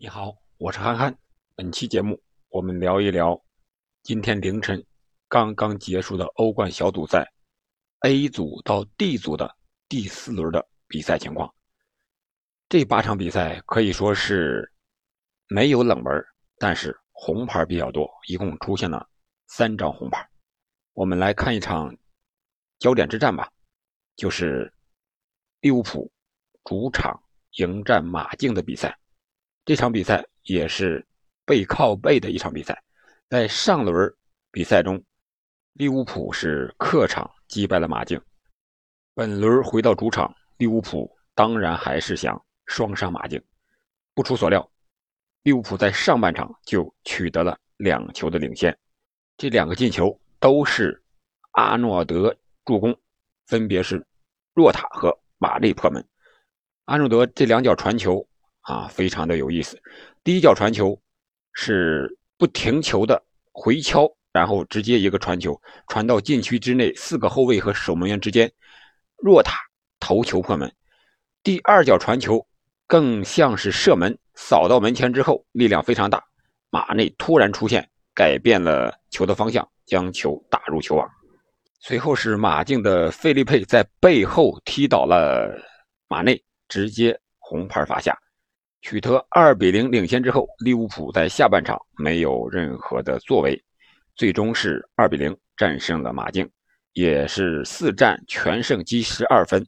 你好，我是憨憨。本期节目我们聊一聊今天凌晨刚刚结束的欧冠小组赛 A 组到 D 组的第四轮的比赛情况。这八场比赛可以说是没有冷门，但是红牌比较多，一共出现了三张红牌。我们来看一场焦点之战吧，就是利物浦主场迎战马竞的比赛。这场比赛也是背靠背的一场比赛，在上轮比赛中，利物浦是客场击败了马竞。本轮回到主场，利物浦当然还是想双杀马竞。不出所料，利物浦在上半场就取得了两球的领先，这两个进球都是阿诺德助攻，分别是若塔和马利破门。阿诺德这两脚传球。啊，非常的有意思。第一脚传球是不停球的回敲，然后直接一个传球传到禁区之内，四个后卫和守门员之间，若塔头球破门。第二脚传球更像是射门，扫到门前之后力量非常大，马内突然出现，改变了球的方向，将球打入球网。随后是马竞的费利佩在背后踢倒了马内，直接红牌罚下。取得二比零领先之后，利物浦在下半场没有任何的作为，最终是二比零战胜了马竞，也是四战全胜积十二分，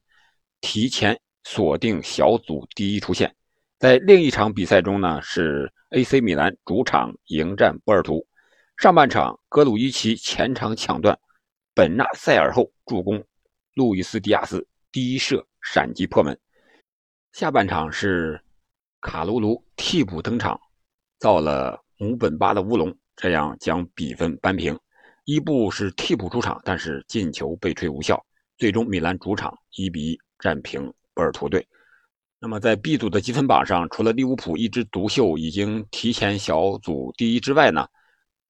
提前锁定小组第一出线。在另一场比赛中呢，是 AC 米兰主场迎战波尔图，上半场格鲁伊奇前场抢断，本纳塞尔后助攻，路易斯迪亚斯第一射闪击破门。下半场是。卡卢卢替补登场，造了姆本巴的乌龙，这样将比分扳平。伊布是替补出场，但是进球被吹无效。最终，米兰主场一比一战平波尔图队。那么，在 B 组的积分榜上，除了利物浦一枝独秀，已经提前小组第一之外呢，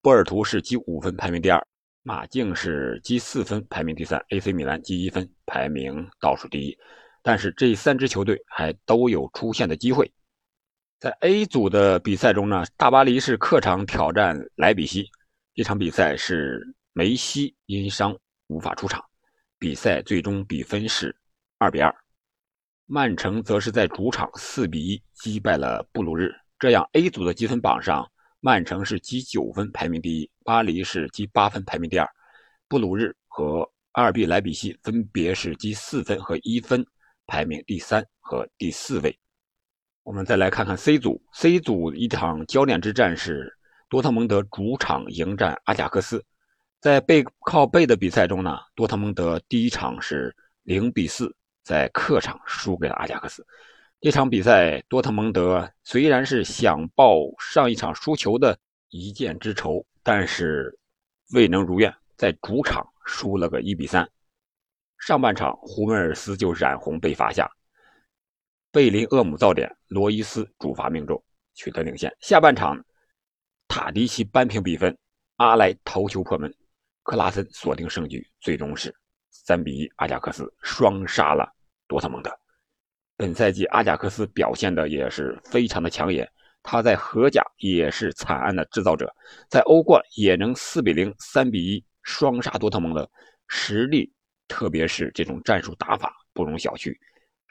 波尔图是积五分排名第二，马竞是积四分排名第三，AC 米兰积一分排名倒数第一。但是这三支球队还都有出线的机会。在 A 组的比赛中呢，大巴黎是客场挑战莱比锡。这场比赛是梅西因伤无法出场，比赛最终比分是二比二。曼城则是在主场四比一击败了布鲁日。这样 A 组的积分榜上，曼城是积九分排名第一，巴黎是积八分排名第二，布鲁日和阿尔比莱比锡分别是积四分和一分排名第三和第四位。我们再来看看 C 组，C 组一场焦点之战是多特蒙德主场迎战阿贾克斯。在背靠背的比赛中呢，多特蒙德第一场是零比四在客场输给了阿贾克斯。这场比赛，多特蒙德虽然是想报上一场输球的一箭之仇，但是未能如愿，在主场输了个一比三。上半场，胡梅尔斯就染红被罚下。贝林厄姆造点，罗伊斯主罚命中，取得领先。下半场，塔迪奇扳平比分，阿莱头球破门，克拉森锁定胜局，最终是三比一，阿贾克斯双杀了多特蒙德。本赛季阿贾克斯表现的也是非常的抢眼，他在荷甲也是惨案的制造者，在欧冠也能四比零、三比一双杀多特蒙德，实力特别是这种战术打法不容小觑。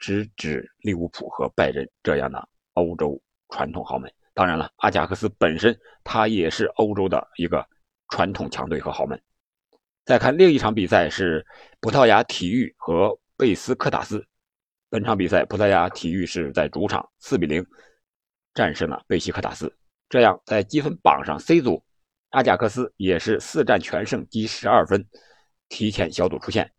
直指利物浦和拜仁这样的欧洲传统豪门。当然了，阿贾克斯本身他也是欧洲的一个传统强队和豪门。再看另一场比赛是葡萄牙体育和贝斯科塔斯。本场比赛，葡萄牙体育是在主场4比0战胜了贝西克塔斯。这样在积分榜上，C 组阿贾克斯也是四战全胜，积12分，提前小组出线。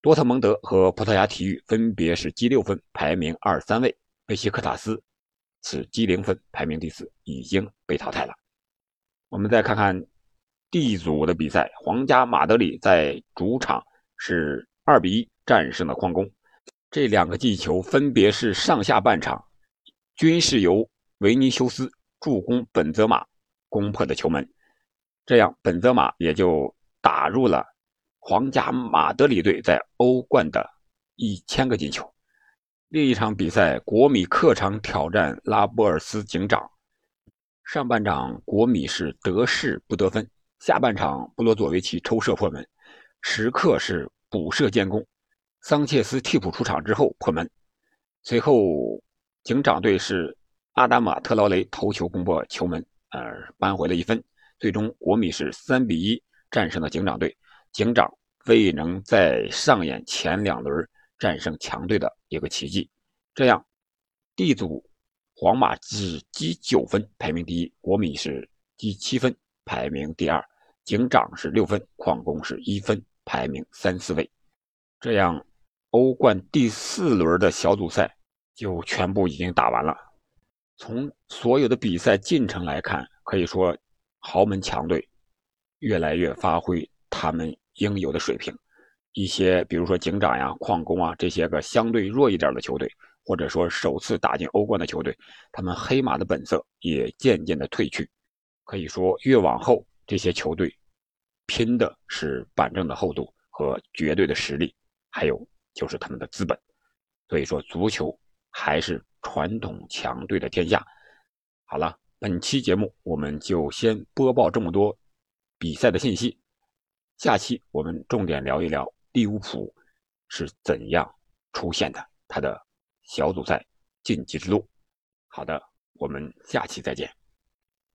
多特蒙德和葡萄牙体育分别是积六分，排名二三位；贝西克塔斯是积零分，排名第四，已经被淘汰了。我们再看看 D 组的比赛，皇家马德里在主场是二比一战胜了矿工。这两个进球分别是上下半场均是由维尼修斯助攻本泽马攻破的球门，这样本泽马也就打入了。皇家马德里队在欧冠的一千个进球，另一场比赛，国米客场挑战拉波尔斯警长。上半场国米是得势不得分，下半场布罗佐维奇抽射破门，时刻是补射建功。桑切斯替补出场之后破门，随后警长队是阿达马特劳雷头球攻破球门，而扳回了一分。最终国米是三比一战胜了警长队，警长未能再上演前两轮战胜强队的一个奇迹。这样，D 组。皇马只积九分，排名第一；国米是积七分，排名第二；警长是六分，矿工是一分，排名三四位。这样，欧冠第四轮的小组赛就全部已经打完了。从所有的比赛进程来看，可以说豪门强队越来越发挥他们应有的水平。一些，比如说警长呀、矿工啊这些个相对弱一点的球队。或者说首次打进欧冠的球队，他们黑马的本色也渐渐的褪去。可以说，越往后这些球队拼的是板正的厚度和绝对的实力，还有就是他们的资本。所以说，足球还是传统强队的天下。好了，本期节目我们就先播报这么多比赛的信息，下期我们重点聊一聊利物浦是怎样出现的，他的。小组赛晋级之路。好的，我们下期再见。